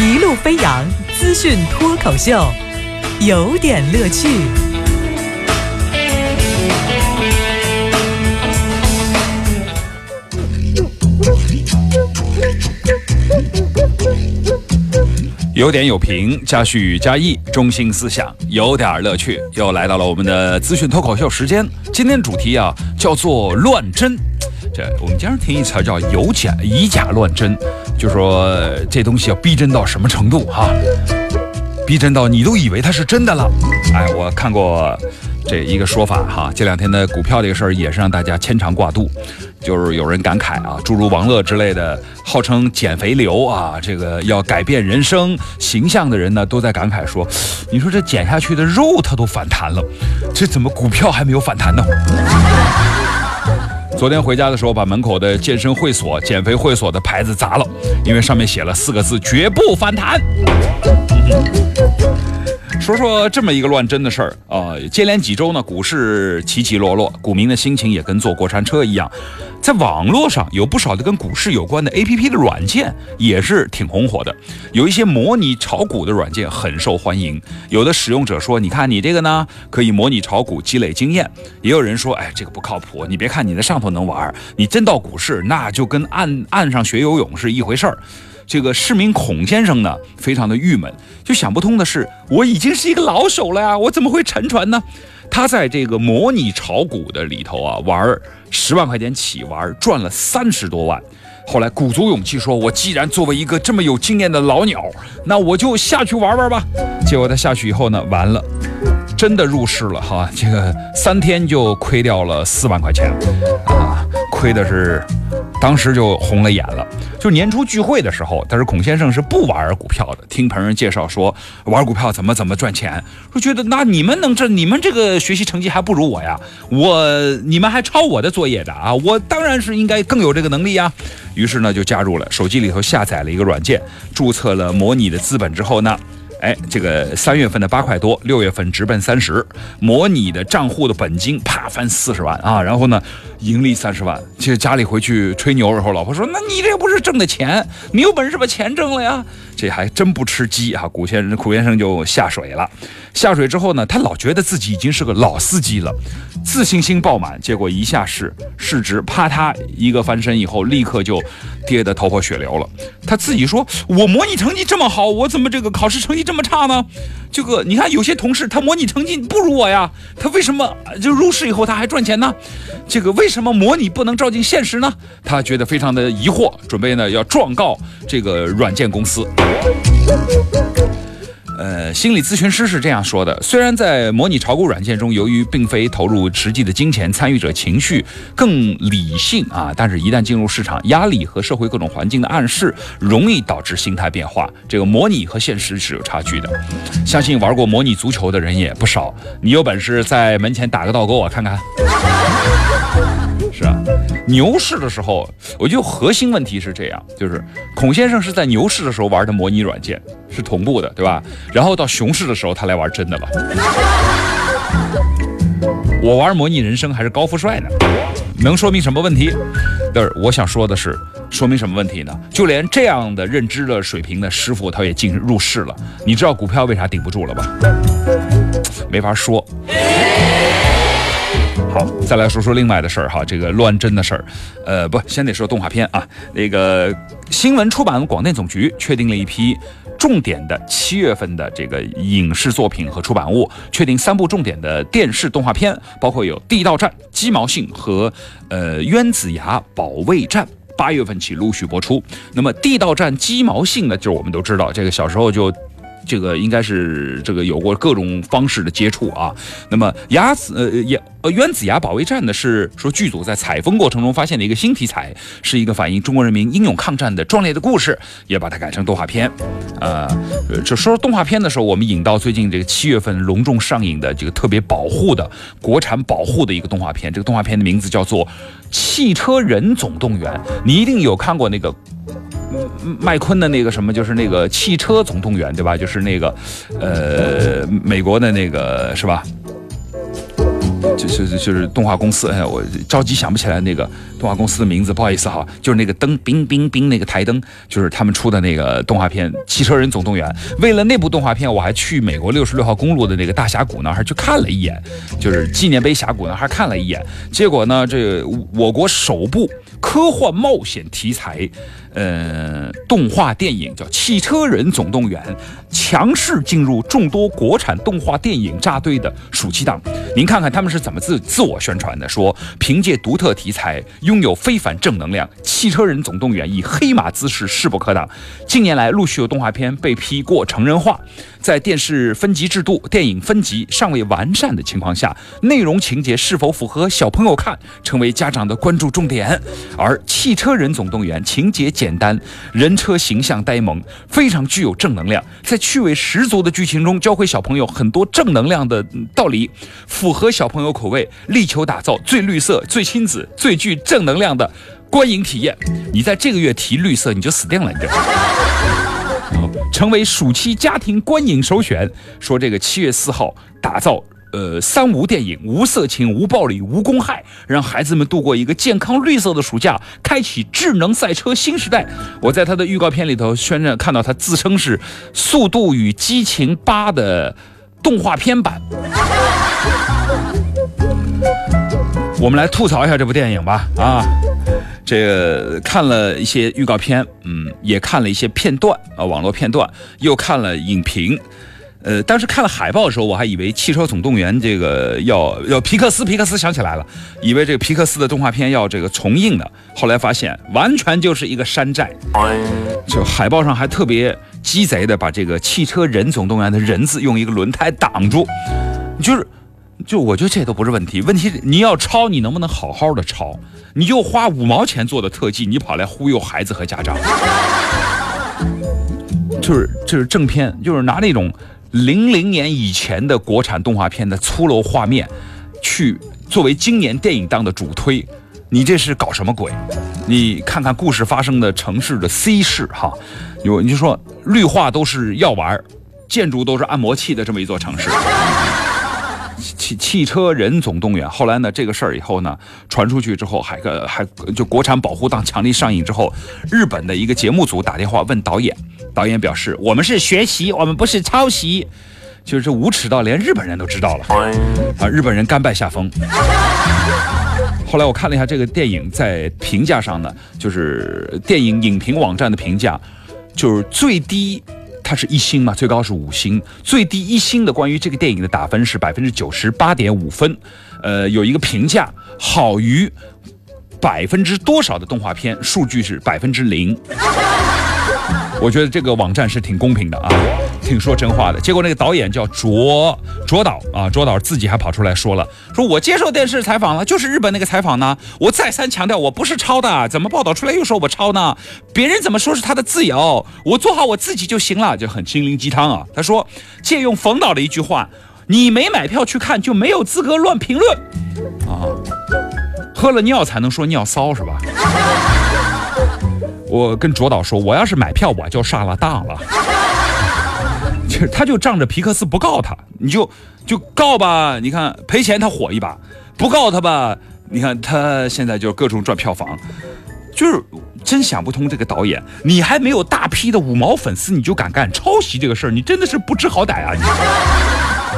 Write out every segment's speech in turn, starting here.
一路飞扬资讯脱口秀，有点乐趣。有点有评，加叙加意，中心思想，有点乐趣。又来到了我们的资讯脱口秀时间。今天主题啊叫做乱真。这我们经常听一词叫有假以假乱真，就说这东西要逼真到什么程度哈？逼真到你都以为它是真的了。哎，我看过这一个说法哈，这两天的股票这个事儿也是让大家牵肠挂肚。就是有人感慨啊，诸如王乐之类的号称减肥流啊，这个要改变人生形象的人呢，都在感慨说：“你说这减下去的肉它都反弹了，这怎么股票还没有反弹呢？”昨天回家的时候，把门口的健身会所、减肥会所的牌子砸了，因为上面写了四个字：“绝不反弹。”说说这么一个乱真的事儿啊，接连几周呢，股市起起落落，股民的心情也跟坐过山车一样。在网络上有不少的跟股市有关的 A P P 的软件也是挺红火的，有一些模拟炒股的软件很受欢迎。有的使用者说：“你看你这个呢，可以模拟炒股积累经验。”也有人说：“哎，这个不靠谱，你别看你在上头能玩，你真到股市那就跟岸岸上学游泳是一回事儿。”这个市民孔先生呢，非常的郁闷，就想不通的是，我已经是一个老手了呀，我怎么会沉船呢？他在这个模拟炒股的里头啊，玩十万块钱起玩，赚了三十多万。后来鼓足勇气说：“我既然作为一个这么有经验的老鸟，那我就下去玩玩吧。”结果他下去以后呢，完了，真的入市了哈，这个三天就亏掉了四万块钱，啊，亏的是。当时就红了眼了。就年初聚会的时候，但是孔先生是不玩股票的。听朋友介绍说玩股票怎么怎么赚钱，说觉得那你们能这，你们这个学习成绩还不如我呀，我你们还抄我的作业的啊，我当然是应该更有这个能力呀。于是呢就加入了，手机里头下载了一个软件，注册了模拟的资本之后呢。哎，这个三月份的八块多，六月份直奔三十，模拟的账户的本金啪翻四十万啊！然后呢，盈利三十万。其实家里回去吹牛然后，老婆说：“那你这不是挣的钱？你有本事把钱挣了呀？”这还真不吃鸡啊！古先生，古先生就下水了。下水之后呢，他老觉得自己已经是个老司机了，自信心爆满。结果一下市，市值啪嗒一个翻身以后，立刻就跌得头破血流了。他自己说：“我模拟成绩这么好，我怎么这个考试成绩这么差呢？”这个你看，有些同事他模拟成绩不如我呀，他为什么就入市以后他还赚钱呢？这个为什么模拟不能照进现实呢？他觉得非常的疑惑，准备呢要状告这个软件公司。呃，心理咨询师是这样说的：虽然在模拟炒股软件中，由于并非投入实际的金钱，参与者情绪更理性啊，但是，一旦进入市场，压力和社会各种环境的暗示，容易导致心态变化。这个模拟和现实是有差距的。相信玩过模拟足球的人也不少，你有本事在门前打个倒钩啊，看看。是啊，牛市的时候，我觉得核心问题是这样，就是孔先生是在牛市的时候玩的模拟软件，是同步的，对吧？然后到熊市的时候，他来玩真的了。我玩模拟人生还是高富帅呢，能说明什么问题？但是我想说的是，说明什么问题呢？就连这样的认知的水平的师傅，他也进入市了。你知道股票为啥顶不住了吧？没法说。好，再来说说另外的事儿哈，这个乱真的事儿，呃，不，先得说动画片啊。那个新闻出版广电总局确定了一批重点的七月份的这个影视作品和出版物，确定三部重点的电视动画片，包括有《地道战》《鸡毛信》和呃《冤子牙保卫战》，八月份起陆续播出。那么《地道战》《鸡毛信》呢，就是我们都知道，这个小时候就。这个应该是这个有过各种方式的接触啊。那么牙子呃也呃原子牙保卫战呢是说剧组在采风过程中发现的一个新题材，是一个反映中国人民英勇抗战的壮烈的故事，也把它改成动画片。呃，就说动画片的时候，我们引到最近这个七月份隆重上映的这个特别保护的国产保护的一个动画片，这个动画片的名字叫做《汽车人总动员》，你一定有看过那个。麦昆的那个什么，就是那个汽车总动员，对吧？就是那个，呃，美国的那个是吧？就是就是动画公司，哎，我着急想不起来那个动画公司的名字，不好意思哈，就是那个灯，冰冰冰那个台灯，就是他们出的那个动画片《汽车人总动员》。为了那部动画片，我还去美国六十六号公路的那个大峡谷那儿去看了一眼，就是纪念碑峡谷那儿看了一眼。结果呢，这我国首部科幻冒险题材。呃，动画电影叫《汽车人总动员》，强势进入众多国产动画电影扎堆的暑期档。您看看他们是怎么自自我宣传的？说凭借独特题材，拥有非凡正能量，《汽车人总动员》以黑马姿势势不可挡。近年来，陆续有动画片被批过成人化，在电视分级制度、电影分级尚未完善的情况下，内容情节是否符合小朋友看，成为家长的关注重点。而《汽车人总动员》情节。简单，人车形象呆萌，非常具有正能量，在趣味十足的剧情中，教会小朋友很多正能量的道理，符合小朋友口味，力求打造最绿色、最亲子、最具正能量的观影体验。你在这个月提绿色，你就死定了，你这 成为暑期家庭观影首选。说这个七月四号打造。呃，三无电影，无色情，无暴力，无公害，让孩子们度过一个健康绿色的暑假，开启智能赛车新时代。我在他的预告片里头宣传看到他自称是《速度与激情八》的动画片版。我们来吐槽一下这部电影吧。啊，这个看了一些预告片，嗯，也看了一些片段啊，网络片段，又看了影评。呃，当时看了海报的时候，我还以为《汽车总动员》这个要要皮克斯，皮克斯想起来了，以为这个皮克斯的动画片要这个重映呢，后来发现完全就是一个山寨。就海报上还特别鸡贼的把这个《汽车人总动员》的人字用一个轮胎挡住，就是，就我觉得这都不是问题，问题你要抄，你能不能好好的抄？你就花五毛钱做的特技，你跑来忽悠孩子和家长，就是就是正片，就是拿那种。零零年以前的国产动画片的粗陋画面，去作为今年电影档的主推，你这是搞什么鬼？你看看故事发生的城市的 C 市哈，有你就说绿化都是药丸，建筑都是按摩器的这么一座城市。汽汽车人总动员，后来呢这个事儿以后呢传出去之后，还个还就国产保护档强力上映之后，日本的一个节目组打电话问导演。导演表示：“我们是学习，我们不是抄袭，就是无耻到连日本人都知道了啊！日本人甘拜下风。后来我看了一下这个电影，在评价上呢，就是电影影评网站的评价，就是最低它是一星嘛，最高是五星，最低一星的关于这个电影的打分是百分之九十八点五分。呃，有一个评价好于百分之多少的动画片，数据是百分之零。”我觉得这个网站是挺公平的啊，挺说真话的。结果那个导演叫卓卓导啊，卓导自己还跑出来说了，说我接受电视采访了，就是日本那个采访呢。我再三强调，我不是抄的，怎么报道出来又说我抄呢？别人怎么说是他的自由，我做好我自己就行了，就很心灵鸡汤啊。他说，借用冯导的一句话，你没买票去看就没有资格乱评论啊，喝了尿才能说尿骚是吧？我跟卓导说，我要是买票，我就上了当了。就他就仗着皮克斯不告他，你就就告吧。你看赔钱他火一把，不告他吧，你看他现在就各种赚票房。就是真想不通这个导演，你还没有大批的五毛粉丝，你就敢干抄袭这个事儿，你真的是不知好歹啊！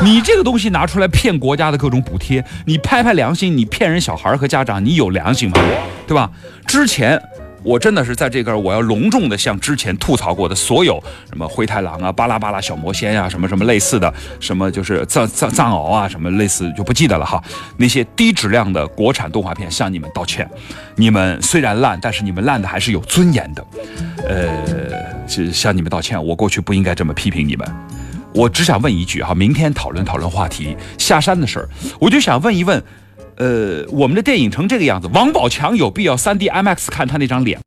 你你这个东西拿出来骗国家的各种补贴，你拍拍良心，你骗人小孩和家长，你有良心吗？对吧？之前。我真的是在这个，我要隆重的向之前吐槽过的所有什么灰太狼啊、巴拉巴拉小魔仙呀、什么什么类似的，什么就是藏藏藏獒啊，什么类似就不记得了哈。那些低质量的国产动画片向你们道歉。你们虽然烂，但是你们烂的还是有尊严的。呃，是向你们道歉。我过去不应该这么批评你们。我只想问一句哈，明天讨论讨论话题下山的事儿，我就想问一问。呃，我们的电影成这个样子，王宝强有必要 3D IMAX 看他那张脸？